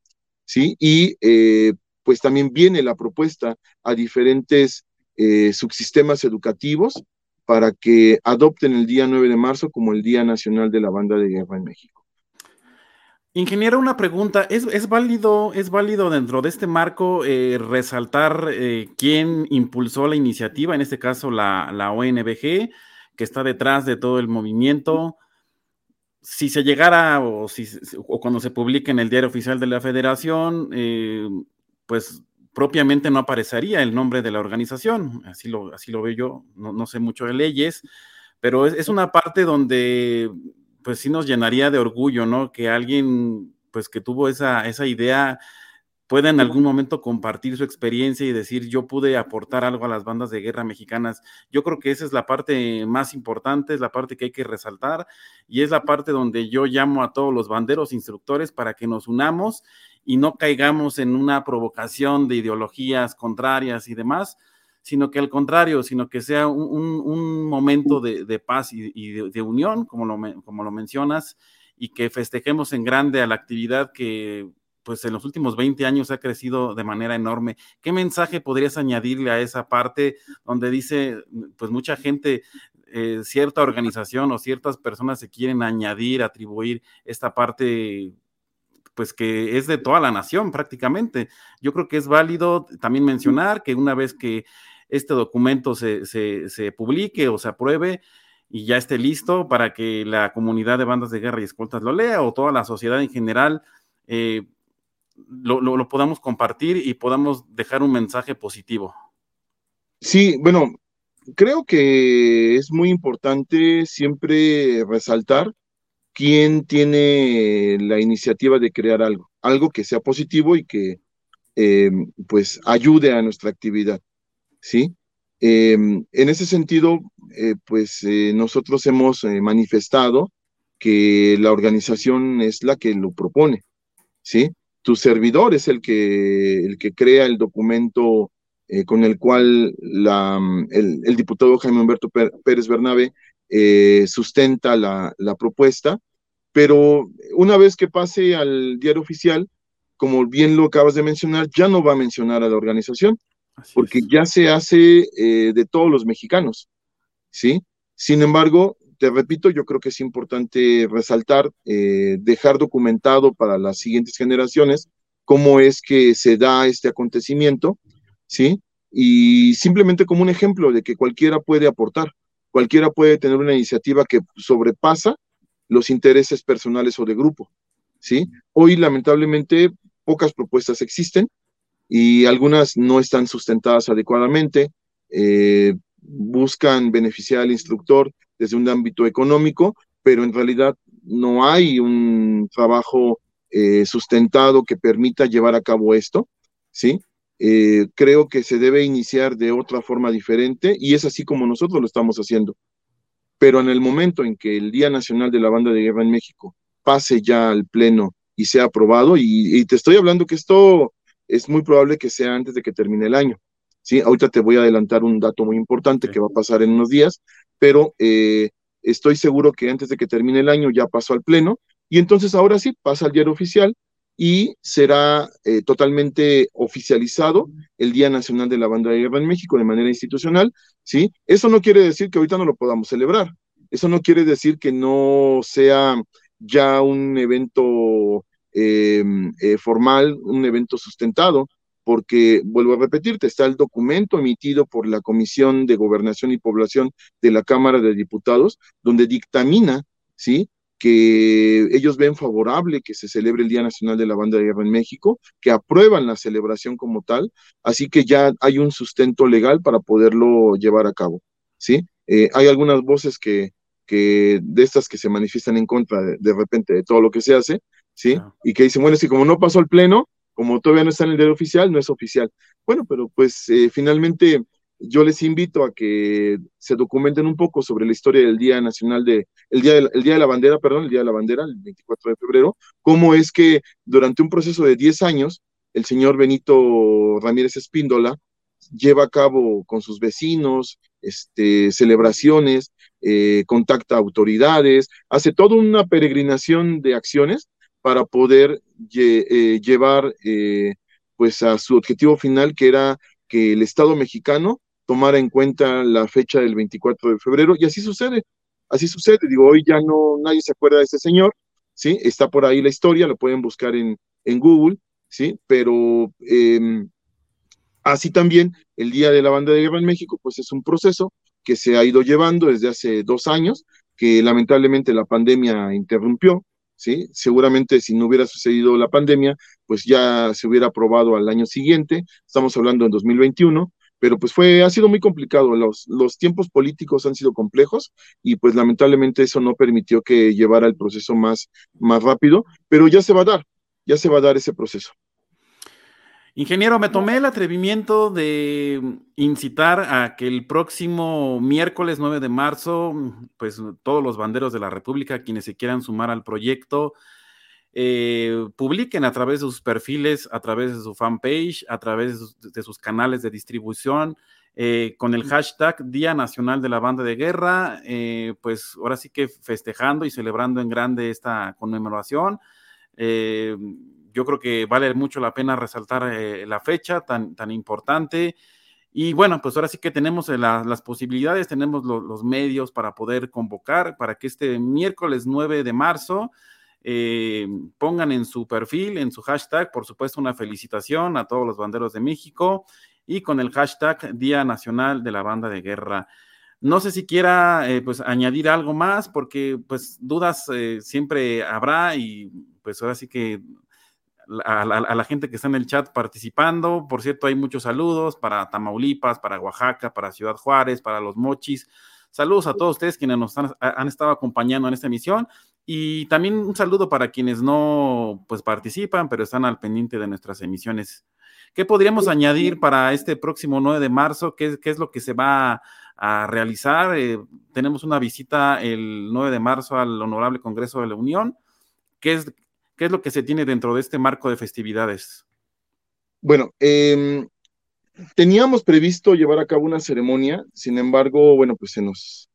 ¿sí? Y eh, pues también viene la propuesta a diferentes eh, subsistemas educativos para que adopten el día 9 de marzo como el Día Nacional de la Banda de Guerra en México. Ingeniero, una pregunta. ¿Es, válido, ¿Es válido dentro de este marco eh, resaltar eh, quién impulsó la iniciativa, en este caso la, la, ONBG, que está detrás de todo el movimiento? Si se llegara o, si, o cuando se publique en el diario oficial de la federación, eh, pues propiamente no aparecería el nombre de la organización, así lo, así lo veo yo, no, no sé mucho de leyes, pero es, es una parte donde pues sí nos llenaría de orgullo, ¿no? Que alguien, pues que tuvo esa, esa idea, pueda en algún momento compartir su experiencia y decir, yo pude aportar algo a las bandas de guerra mexicanas. Yo creo que esa es la parte más importante, es la parte que hay que resaltar y es la parte donde yo llamo a todos los banderos instructores para que nos unamos y no caigamos en una provocación de ideologías contrarias y demás, sino que al contrario, sino que sea un, momento de, paz y, de, unión, como lo, como lo mencionas, y que festejemos en grande a la actividad que pues en los últimos 20 años ha crecido de manera enorme. ¿Qué mensaje podrías añadirle a esa parte donde dice, pues mucha gente, eh, cierta organización o ciertas personas se quieren añadir, atribuir esta parte pues que es de toda la nación prácticamente. Yo creo que es válido también mencionar que una vez que este documento se, publique o se apruebe, y ya esté listo para que la comunidad de bandas de guerra y escoltas lo lea o toda la sociedad en general eh, lo, podamos compartir y podamos dejar un mensaje positivo. Sí, bueno, creo que es muy importante siempre resaltar quién tiene la iniciativa de crear algo, algo que sea positivo y que eh, pues ayude a nuestra actividad, ¿sí? Em, en ese sentido, eh, pues eh, nosotros hemos manifestado que la organización es la que lo propone, ¿sí? Tu servidor es el que, el que crea el documento con el cual la, el, el, diputado Jaime Humberto Pérez Bernabe sustenta la, la propuesta, pero una vez que pase al diario oficial, como bien lo acabas de mencionar, ya no va a mencionar a la organización, porque ya se hace eh, de todos los mexicanos, ¿sí? Sin embargo, te repito, yo creo que es importante resaltar, eh, dejar documentado para las siguientes generaciones cómo es que se da este acontecimiento, ¿sí? Y simplemente como un ejemplo de que cualquiera puede aportar, cualquiera puede tener una iniciativa que sobrepasa los intereses personales o de grupo, ¿sí? Hoy, lamentablemente, pocas propuestas existen y algunas no están sustentadas adecuadamente, eh, buscan beneficiar al instructor desde un ámbito económico, pero en realidad no hay un trabajo eh, sustentado que permita llevar a cabo esto, ¿sí? Eh, creo que se debe iniciar de otra forma diferente y es así como nosotros lo estamos haciendo. Pero en el momento en que el Día Nacional de la Banda de Guerra en México pase ya al Pleno y sea aprobado. Y, te estoy hablando que esto es muy probable que sea antes de que termine el año. Sí, ahorita te voy a adelantar un dato muy importante que va a pasar en unos días, pero eh, estoy seguro que antes de que termine el año ya pasó al pleno y entonces ahora sí pasa al diario oficial y será eh, totalmente oficializado el Día Nacional de la Banda de Guerra en México de manera institucional, ¿sí? Eso no quiere decir que ahorita no lo podamos celebrar, eso no quiere decir que no sea ya un evento eh, eh, formal, un evento sustentado, porque, vuelvo a repetirte, está el documento emitido por la Comisión de Gobernación y Población de la Cámara de Diputados, donde dictamina, ¿sí? que ellos ven favorable que se celebre el Día Nacional de la Banda de Guerra en México, que aprueban la celebración como tal, así que ya hay un sustento legal para poderlo llevar a cabo, ¿sí? Eh, hay algunas voces que, que de estas que se manifiestan en contra de, repente de todo lo que se hace, ¿sí? Y que dicen, bueno, si como no pasó el pleno, como todavía no está en el diario oficial, no es oficial. Bueno, pero pues eh, finalmente yo les invito a que se documenten un poco sobre la historia del Día Nacional de, el Día de, día de la Bandera, perdón, el Día de la Bandera, el 24 de febrero, cómo es que durante un proceso de 10 años, el señor Benito Ramírez Espíndola lleva a cabo con sus vecinos este, celebraciones, eh, contacta autoridades, hace toda una peregrinación de acciones para poder llevar eh, pues a su objetivo final, que era que el Estado mexicano tomara en cuenta la fecha del 24 de febrero, y así sucede, así sucede, digo, hoy ya no, nadie se acuerda de este señor, ¿sí? Está por ahí la historia, lo pueden buscar en, en Google, ¿sí? Pero em, así también el Día de la Banda de Guerra en México, pues es un proceso que se ha ido llevando desde hace dos años, que lamentablemente la pandemia interrumpió, ¿sí? Seguramente si no hubiera sucedido la pandemia, pues ya se hubiera aprobado al año siguiente, estamos hablando en 2021, pero pues fue, ha sido muy complicado, los, los tiempos políticos han sido complejos y pues lamentablemente eso no permitió que llevara el proceso más, más rápido, pero ya se va a dar, ya se va a dar ese proceso. Ingeniero, me tomé el atrevimiento de incitar a que el próximo miércoles 9 de marzo, pues todos los banderos de la República, quienes se quieran sumar al proyecto, eh, publiquen a través de sus perfiles, a través de su fanpage, a través de sus, canales de distribución, eh, con el hashtag Día Nacional de la Banda de Guerra, eh, pues ahora sí que festejando y celebrando en grande esta conmemoración yo creo que vale mucho la pena resaltar eh, la fecha tan, tan importante. Y bueno, pues ahora sí que tenemos eh, las posibilidades, tenemos los medios para poder convocar, para que este miércoles 9 de marzo eh, pongan en su perfil, en su hashtag, por supuesto, una felicitación a todos los banderos de México y con el hashtag Día Nacional de la Banda de Guerra. No sé si quiera pues añadir algo más, porque pues dudas siempre habrá y pues ahora sí que a, la gente que está en el chat participando. Por cierto, hay muchos saludos para Tamaulipas, para Oaxaca, para Ciudad Juárez, para los Mochis. Saludos a todos ustedes quienes nos han, estado acompañando en esta emisión y también un saludo para quienes no pues participan, pero están al pendiente de nuestras emisiones. ¿Qué podríamos añadir para este próximo 9 de marzo? ¿Qué, qué es lo que se va a realizar? Eh, tenemos una visita el 9 de marzo al Honorable Congreso de la Unión. ¿Qué es, ¿Qué es lo que se tiene dentro de este marco de festividades? Bueno, eh, teníamos previsto llevar a cabo una ceremonia, sin embargo, bueno, pues se nos,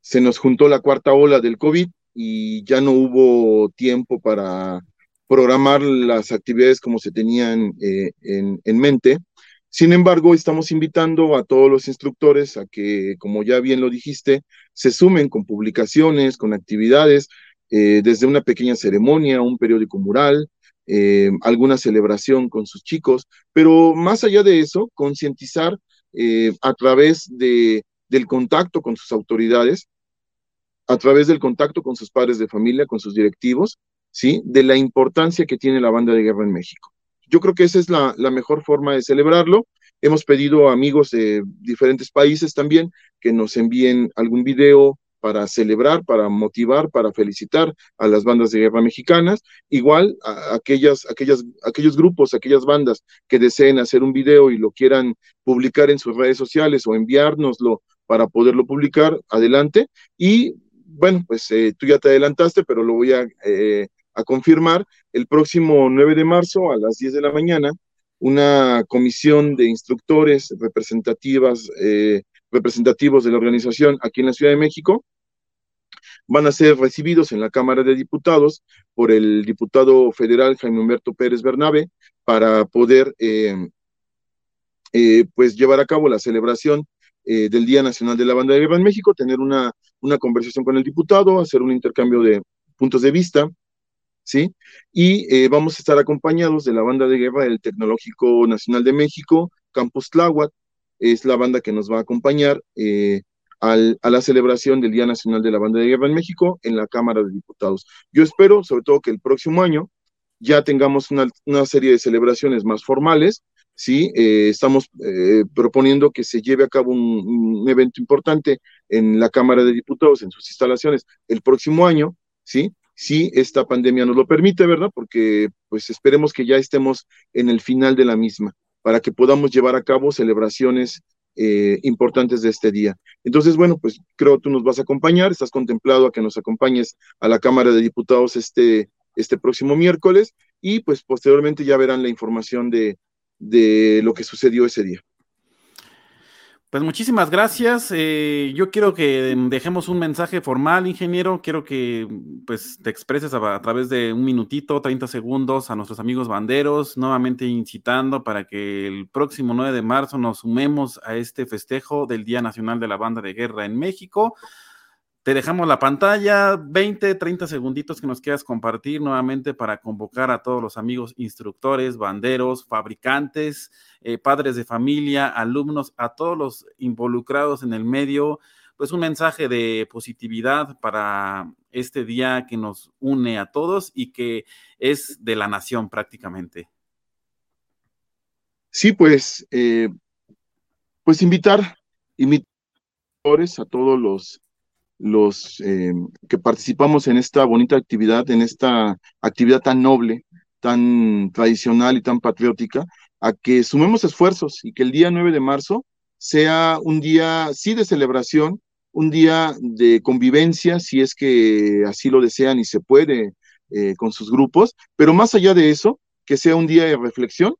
se nos juntó la cuarta ola del COVID y ya no hubo tiempo para programar las actividades como se tenían eh, en, mente. Sin embargo, estamos invitando a todos los instructores a que, como ya bien lo dijiste, se sumen con publicaciones, con actividades, eh, desde una pequeña ceremonia, un periódico mural, eh, alguna celebración con sus chicos, pero más allá de eso, concientizar eh, a través de, del contacto con sus autoridades, a través del contacto con sus padres de familia, con sus directivos, ¿sí? De la importancia que tiene la banda de guerra en México. Yo creo que esa es la, la mejor forma de celebrarlo. Hemos pedido a amigos de diferentes países también que nos envíen algún video, para celebrar, para motivar, para felicitar a las bandas de guerra mexicanas. Igual aquellas, aquellas, aquellos grupos, aquellas bandas que deseen hacer un video y lo quieran publicar en sus redes sociales o enviárnoslo para poderlo publicar, adelante. Y bueno, pues eh, tú ya te adelantaste, pero lo voy a, eh, confirmar. El próximo 9 de marzo a las 10 de la mañana, una comisión de instructores representativas eh, representativos de la organización aquí en la Ciudad de México van a ser recibidos en la Cámara de Diputados por el diputado federal Jaime Humberto Pérez Bernabe para poder eh, eh, pues llevar a cabo la celebración eh, del Día Nacional de la Banda de Guerra en México, tener una, una conversación con el diputado, hacer un intercambio de puntos de vista, ¿sí? Y vamos a estar acompañados de la Banda de Guerra del Tecnológico Nacional de México, Campus Tláhuac, es la banda que nos va a acompañar al, a la celebración del Día Nacional de la Banda de Guerra en México en la Cámara de Diputados. Yo espero, sobre todo, que el próximo año ya tengamos una, una serie de celebraciones más formales, ¿sí? Eh, estamos eh, proponiendo que se lleve a cabo un, un, evento importante en la Cámara de Diputados, en sus instalaciones, el próximo año, ¿sí? Si esta pandemia nos lo permite, ¿verdad? Porque pues esperemos que ya estemos en el final de la misma para que podamos llevar a cabo celebraciones eh, importantes de este día. Entonces, bueno, pues creo tú nos vas a acompañar, estás contemplado a que nos acompañes a la Cámara de Diputados este, este próximo miércoles y pues posteriormente ya verán la información de, de lo que sucedió ese día. Pues muchísimas gracias. Eh, yo quiero que dejemos un mensaje formal, ingeniero. Quiero que pues te expreses a, a, través de un minutito, 30 segundos a nuestros amigos banderos, nuevamente incitando para que el próximo 9 de marzo nos sumemos a este festejo del Día Nacional de la Banda de Guerra en México. Te dejamos la pantalla, 20, 30 segunditos que nos quieras compartir nuevamente para convocar a todos los amigos instructores, banderos, fabricantes, eh, padres de familia, alumnos, a todos los involucrados en el medio, pues un mensaje de positividad para este día que nos une a todos y que es de la nación prácticamente. Sí, pues, eh, pues invitar, invitar a todos los los eh, que participamos en esta bonita actividad, en esta actividad tan noble, tan tradicional y tan patriótica, a que sumemos esfuerzos y que el día 9 de marzo sea un día, sí, de celebración, un día de convivencia, si es que así lo desean y se puede eh, con sus grupos, pero más allá de eso, que sea un día de reflexión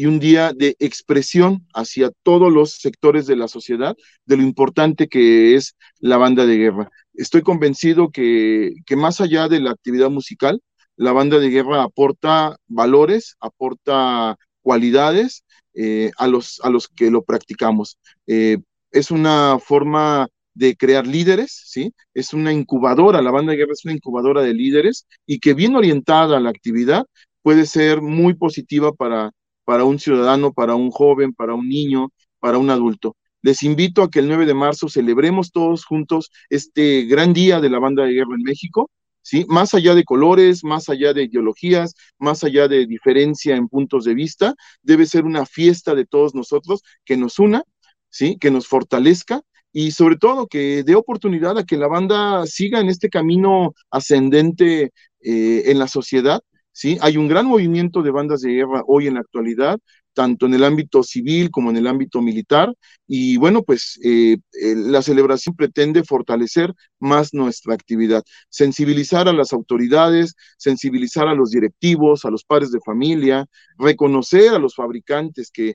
y un día de expresión hacia todos los sectores de la sociedad de lo importante que es la banda de guerra. Estoy convencido que, que más allá de la actividad musical, la banda de guerra aporta valores, aporta cualidades eh, a, los, a los que lo practicamos. Eh, es una forma de crear líderes, ¿sí? Es una incubadora, la banda de guerra es una incubadora de líderes y que bien orientada a la actividad puede ser muy positiva para para un ciudadano, para un joven, para un niño, para un adulto. Les invito a que el 9 de marzo celebremos todos juntos este gran día de la banda de guerra en México, ¿sí? Más allá de colores, más allá de ideologías, más allá de diferencia en puntos de vista, debe ser una fiesta de todos nosotros que nos una, ¿sí? Que nos fortalezca y sobre todo que dé oportunidad a que la banda siga en este camino ascendente eh, en la sociedad. ¿Sí? Hay un gran movimiento de bandas de guerra hoy en la actualidad, tanto en el ámbito civil como en el ámbito militar. Y bueno, pues eh, eh, la celebración pretende fortalecer más nuestra actividad, sensibilizar a las autoridades, sensibilizar a los directivos, a los padres de familia, reconocer a los fabricantes que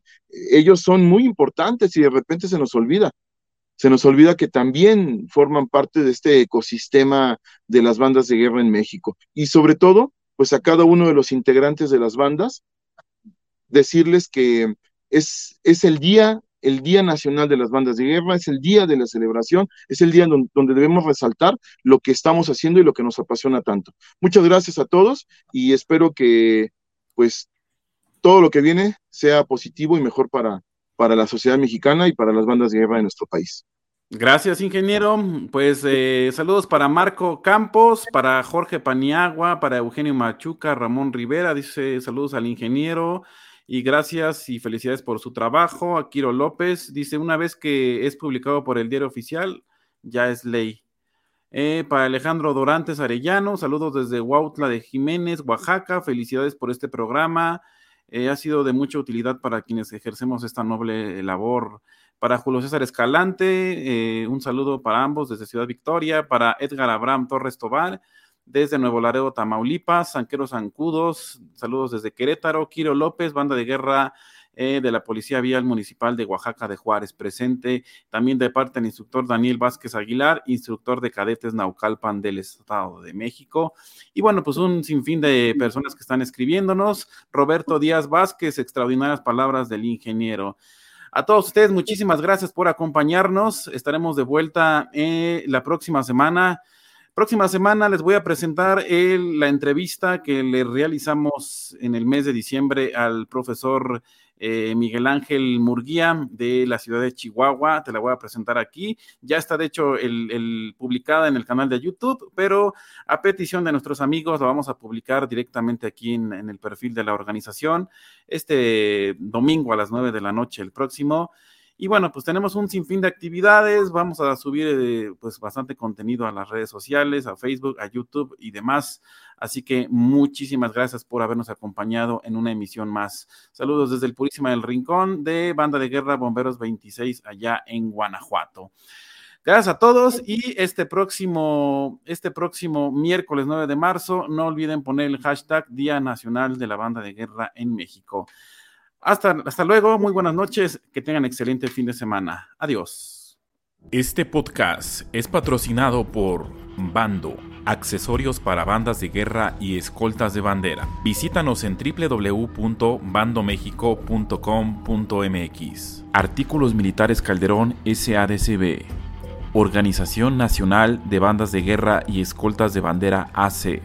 ellos son muy importantes y de repente se nos olvida se nos olvida que también forman parte de este ecosistema de las bandas de guerra en México. Y sobre todo, pues a cada uno de los integrantes de las bandas, decirles que es, es el día, el Día Nacional de las Bandas de Guerra, es el día de la celebración, es el día donde, donde debemos resaltar lo que estamos haciendo y lo que nos apasiona tanto. Muchas gracias a todos y espero que pues todo lo que viene sea positivo y mejor para, para la sociedad mexicana y para las bandas de guerra de nuestro país. Gracias, ingeniero. Pues eh, saludos para Marco Campos, para Jorge Paniagua, para Eugenio Machuca, Ramón Rivera, dice saludos al ingeniero y gracias y felicidades por su trabajo. Akiro López dice, una vez que es publicado por el diario oficial, ya es ley. Eh, para Alejandro Dorantes Arellano, saludos desde Huautla de Jiménez, Oaxaca, felicidades por este programa. Eh, ha sido de mucha utilidad para quienes ejercemos esta noble labor. Para Julio César Escalante, eh, un saludo para ambos desde Ciudad Victoria. Para Edgar Abraham Torres Tobar, desde Nuevo Laredo, Tamaulipas. Sanquero Zancudos, saludos desde Querétaro. Quiro López, banda de guerra eh, de la Policía Vial Municipal de Oaxaca de Juárez, presente también de parte del instructor Daniel Vázquez Aguilar, instructor de cadetes Naucalpan del Estado de México. Y bueno, pues un sinfín de personas que están escribiéndonos. Roberto Díaz Vázquez, extraordinarias palabras del ingeniero. A todos ustedes, muchísimas gracias por acompañarnos. Estaremos de vuelta eh, la próxima semana. Próxima semana les voy a presentar la entrevista que le realizamos en el mes de diciembre al profesor eh, Miguel Ángel Murguía de la ciudad de Chihuahua. Te la voy a presentar aquí. Ya está, de hecho, el, publicada en el canal de YouTube, pero a petición de nuestros amigos la vamos a publicar directamente aquí en, en el perfil de la organización este domingo a las 9 de la noche, el próximo. Y bueno, pues tenemos un sinfín de actividades, vamos a subir eh, pues bastante contenido a las redes sociales, a Facebook, a YouTube y demás. Así que muchísimas gracias por habernos acompañado en una emisión más. Saludos desde el Purísima del Rincón de Banda de Guerra Bomberos 26 allá en Guanajuato. Gracias a todos y este próximo, este próximo miércoles 9 de marzo, no olviden poner el hashtag Día Nacional de la Banda de Guerra en México. Hasta, hasta luego, muy buenas noches, que tengan excelente fin de semana. Adiós. Este podcast es patrocinado por Bando, accesorios para bandas de guerra y escoltas de bandera. Visítanos en www.bandomexico.com.mx. Artículos Militares Calderón SADCB. Organización Nacional de Bandas de Guerra y Escoltas de Bandera AC.